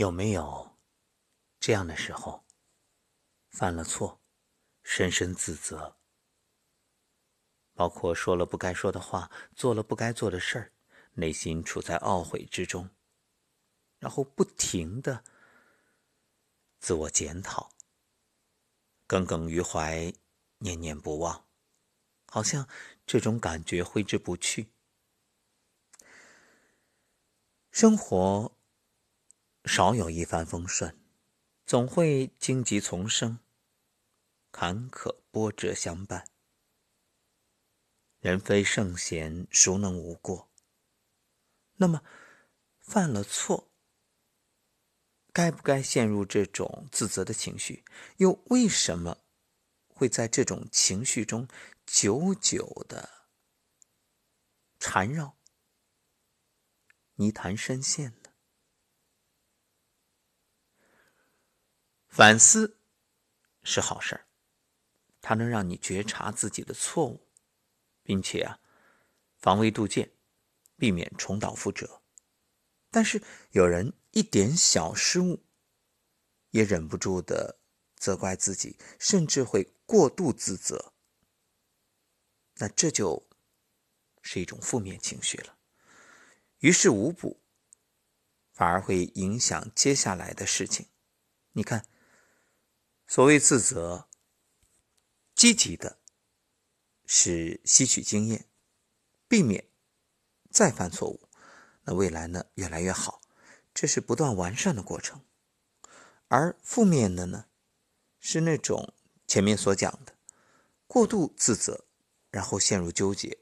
有没有这样的时候，犯了错，深深自责，包括说了不该说的话，做了不该做的事儿，内心处在懊悔之中，然后不停的自我检讨，耿耿于怀，念念不忘，好像这种感觉挥之不去，生活。少有一帆风顺，总会荆棘丛生，坎坷波折相伴。人非圣贤，孰能无过？那么，犯了错，该不该陷入这种自责的情绪？又为什么会在这种情绪中久久的缠绕、泥潭深陷？反思是好事儿，它能让你觉察自己的错误，并且啊，防微杜渐，避免重蹈覆辙。但是有人一点小失误，也忍不住的责怪自己，甚至会过度自责，那这就是一种负面情绪了，于事无补，反而会影响接下来的事情。你看。所谓自责，积极的是吸取经验，避免再犯错误，那未来呢越来越好，这是不断完善的过程。而负面的呢，是那种前面所讲的过度自责，然后陷入纠结，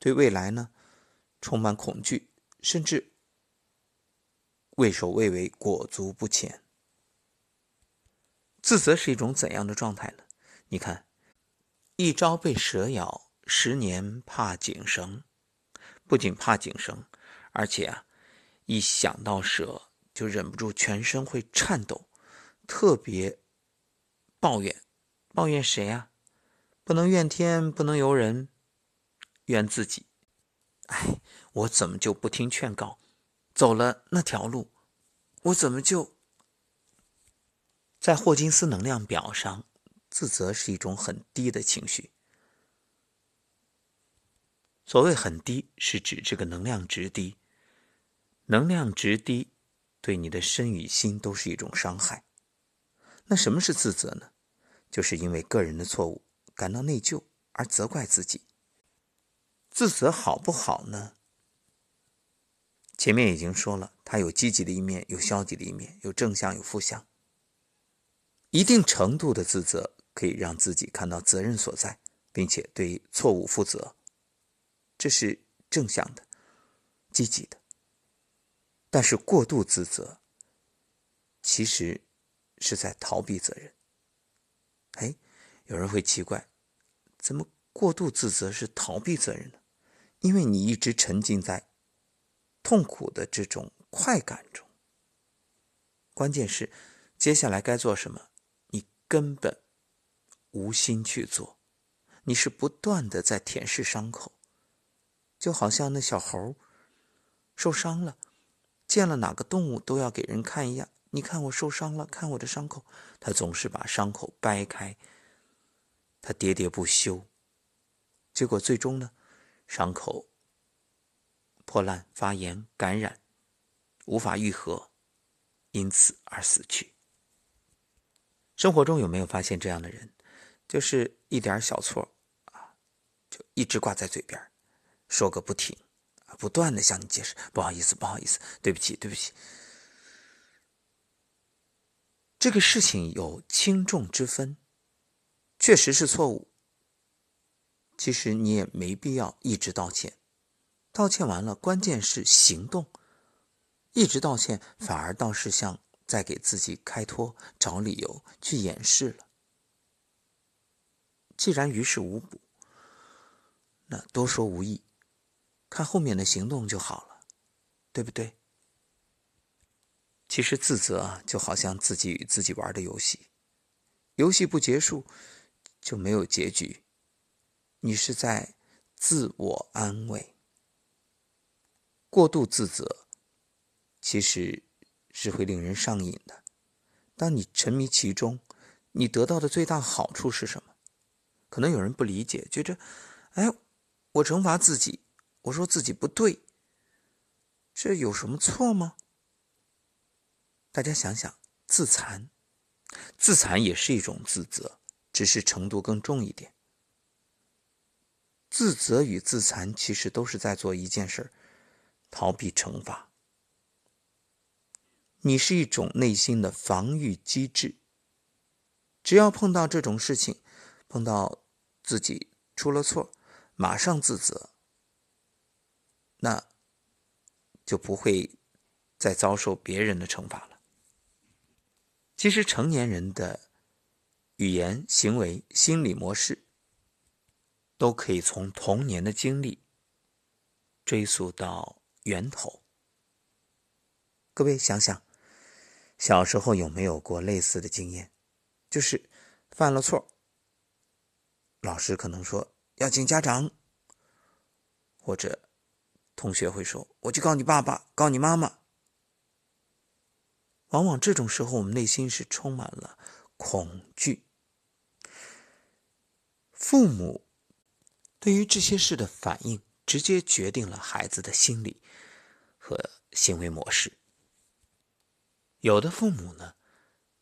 对未来呢充满恐惧，甚至畏首畏尾，裹足不前。自责是一种怎样的状态呢？你看，一朝被蛇咬，十年怕井绳。不仅怕井绳，而且啊，一想到蛇就忍不住全身会颤抖，特别抱怨。抱怨谁呀？不能怨天，不能尤人，怨自己。哎，我怎么就不听劝告，走了那条路？我怎么就……在霍金斯能量表上，自责是一种很低的情绪。所谓很低，是指这个能量值低。能量值低，对你的身与心都是一种伤害。那什么是自责呢？就是因为个人的错误感到内疚而责怪自己。自责好不好呢？前面已经说了，它有积极的一面，有消极的一面，有正向，有负向。一定程度的自责可以让自己看到责任所在，并且对错误负责，这是正向的、积极的。但是过度自责，其实是在逃避责任。哎，有人会奇怪，怎么过度自责是逃避责任呢？因为你一直沉浸在痛苦的这种快感中。关键是接下来该做什么？根本无心去做，你是不断的在舔舐伤口，就好像那小猴受伤了，见了哪个动物都要给人看一样。你看我受伤了，看我的伤口，他总是把伤口掰开，他喋喋不休，结果最终呢，伤口破烂、发炎、感染，无法愈合，因此而死去。生活中有没有发现这样的人，就是一点小错啊，就一直挂在嘴边，说个不停，不断的向你解释，不好意思，不好意思，对不起，对不起。这个事情有轻重之分，确实是错误。其实你也没必要一直道歉，道歉完了，关键是行动，一直道歉反而倒是像。再给自己开脱、找理由去掩饰了。既然于事无补，那多说无益，看后面的行动就好了，对不对？其实自责啊，就好像自己与自己玩的游戏，游戏不结束就没有结局，你是在自我安慰。过度自责，其实。是会令人上瘾的。当你沉迷其中，你得到的最大好处是什么？可能有人不理解，觉着，哎，我惩罚自己，我说自己不对，这有什么错吗？大家想想，自残，自残也是一种自责，只是程度更重一点。自责与自残其实都是在做一件事儿逃避惩罚。你是一种内心的防御机制，只要碰到这种事情，碰到自己出了错，马上自责，那就不会再遭受别人的惩罚了。其实，成年人的语言、行为、心理模式，都可以从童年的经历追溯到源头。各位想想。小时候有没有过类似的经验？就是犯了错，老师可能说要请家长，或者同学会说我去告你爸爸，告你妈妈。往往这种时候，我们内心是充满了恐惧。父母对于这些事的反应，直接决定了孩子的心理和行为模式。有的父母呢，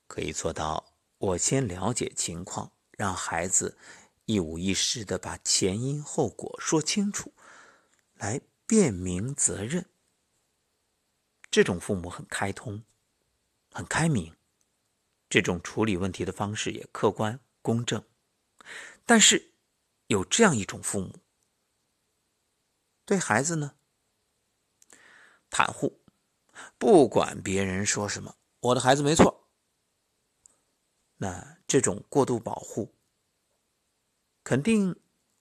可以做到我先了解情况，让孩子一五一十的把前因后果说清楚，来辨明责任。这种父母很开通，很开明，这种处理问题的方式也客观公正。但是有这样一种父母，对孩子呢，袒护。不管别人说什么，我的孩子没错。那这种过度保护，肯定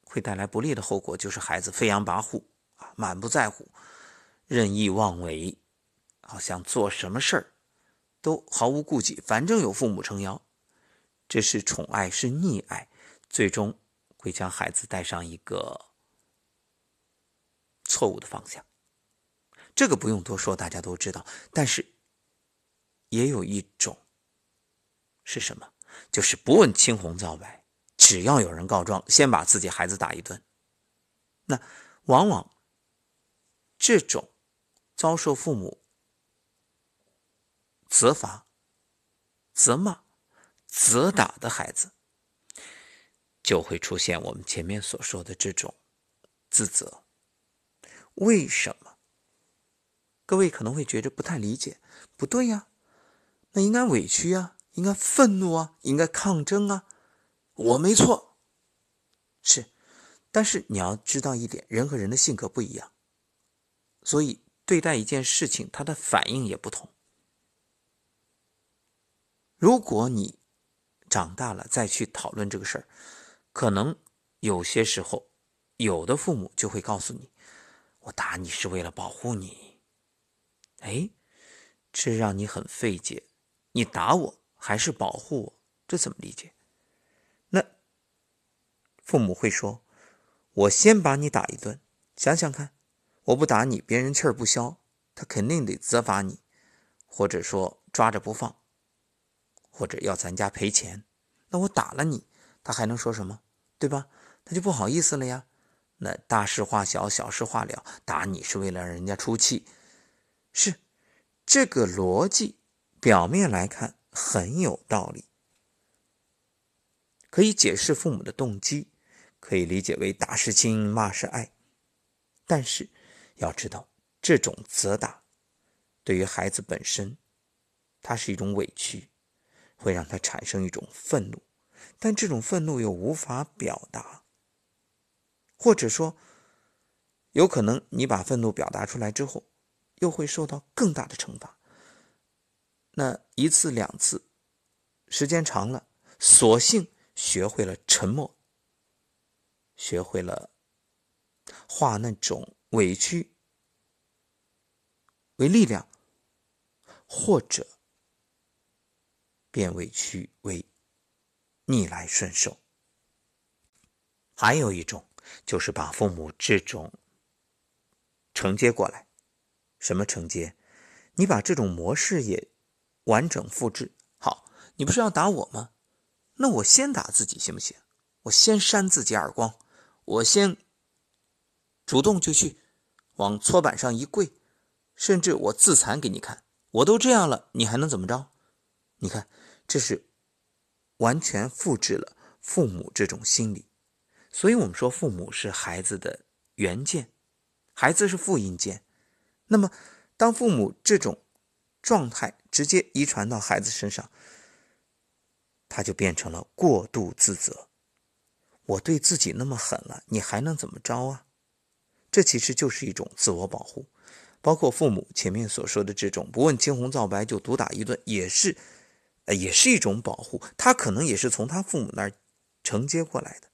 会带来不利的后果，就是孩子飞扬跋扈啊，满不在乎，任意妄为，好像做什么事儿都毫无顾忌，反正有父母撑腰。这是宠爱，是溺爱，最终会将孩子带上一个错误的方向。这个不用多说，大家都知道。但是，也有一种是什么？就是不问青红皂白，只要有人告状，先把自己孩子打一顿。那往往这种遭受父母责罚、责骂、责打的孩子，就会出现我们前面所说的这种自责。为什么？各位可能会觉得不太理解，不对呀，那应该委屈呀，应该愤怒啊，应该抗争啊，我没错，是，但是你要知道一点，人和人的性格不一样，所以对待一件事情，他的反应也不同。如果你长大了再去讨论这个事儿，可能有些时候，有的父母就会告诉你，我打你是为了保护你。哎，这让你很费解。你打我还是保护我？这怎么理解？那父母会说：“我先把你打一顿，想想看，我不打你，别人气儿不消，他肯定得责罚你，或者说抓着不放，或者要咱家赔钱。那我打了你，他还能说什么？对吧？他就不好意思了呀。那大事化小，小事化了，打你是为了让人家出气。”是，这个逻辑表面来看很有道理，可以解释父母的动机，可以理解为打是亲，骂是爱。但是要知道，这种责打对于孩子本身，它是一种委屈，会让他产生一种愤怒，但这种愤怒又无法表达，或者说，有可能你把愤怒表达出来之后。又会受到更大的惩罚。那一次两次，时间长了，索性学会了沉默，学会了化那种委屈为力量，或者变委屈为逆来顺受。还有一种，就是把父母这种承接过来。什么承接？你把这种模式也完整复制。好，你不是要打我吗？那我先打自己行不行？我先扇自己耳光，我先主动就去往搓板上一跪，甚至我自残给你看。我都这样了，你还能怎么着？你看，这是完全复制了父母这种心理。所以我们说，父母是孩子的原件，孩子是复印件。那么，当父母这种状态直接遗传到孩子身上，他就变成了过度自责。我对自己那么狠了，你还能怎么着啊？这其实就是一种自我保护。包括父母前面所说的这种不问青红皂白就毒打一顿，也是，呃，也是一种保护。他可能也是从他父母那儿承接过来的。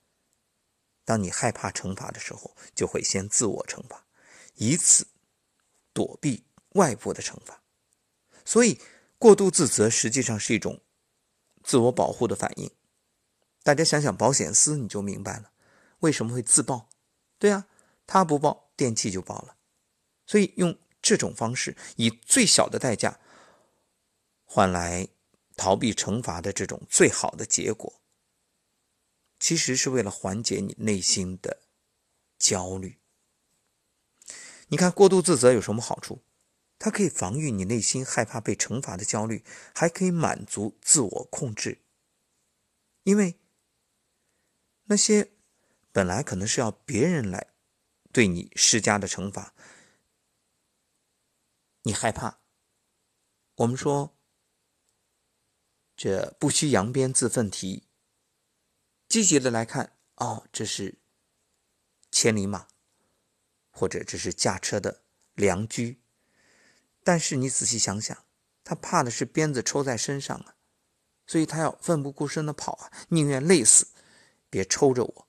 当你害怕惩罚的时候，就会先自我惩罚，以此躲避外部的惩罚。所以，过度自责实际上是一种自我保护的反应。大家想想保险丝，你就明白了为什么会自爆。对啊，他不爆，电器就爆了。所以，用这种方式，以最小的代价换来逃避惩罚的这种最好的结果。其实是为了缓解你内心的焦虑。你看，过度自责有什么好处？它可以防御你内心害怕被惩罚的焦虑，还可以满足自我控制。因为那些本来可能是要别人来对你施加的惩罚，你害怕。我们说，这不须扬鞭自奋蹄。积极的来看，哦，这是千里马，或者这是驾车的良驹。但是你仔细想想，他怕的是鞭子抽在身上啊，所以他要奋不顾身的跑啊，宁愿累死，别抽着我。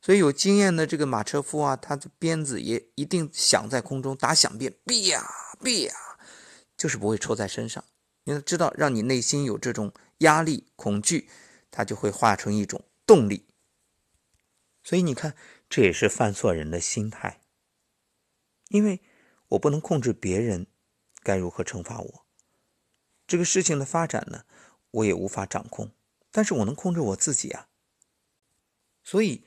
所以有经验的这个马车夫啊，他的鞭子也一定响在空中打响鞭，哔呀哔呀，就是不会抽在身上。你要知道，让你内心有这种压力、恐惧，它就会化成一种。动力，所以你看，这也是犯错人的心态。因为我不能控制别人该如何惩罚我，这个事情的发展呢，我也无法掌控。但是我能控制我自己啊。所以，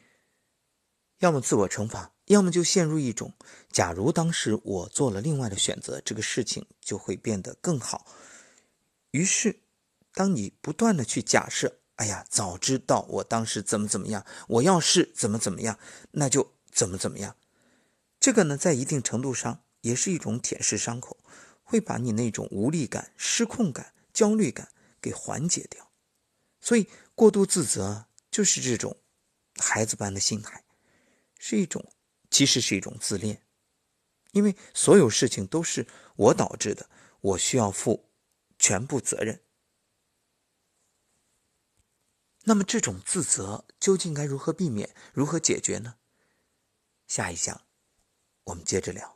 要么自我惩罚，要么就陷入一种：假如当时我做了另外的选择，这个事情就会变得更好。于是，当你不断的去假设。哎呀，早知道我当时怎么怎么样，我要是怎么怎么样，那就怎么怎么样。这个呢，在一定程度上也是一种舔舐伤口，会把你那种无力感、失控感、焦虑感给缓解掉。所以，过度自责就是这种孩子般的心态，是一种其实是一种自恋，因为所有事情都是我导致的，我需要负全部责任。那么这种自责究竟该如何避免、如何解决呢？下一讲我们接着聊。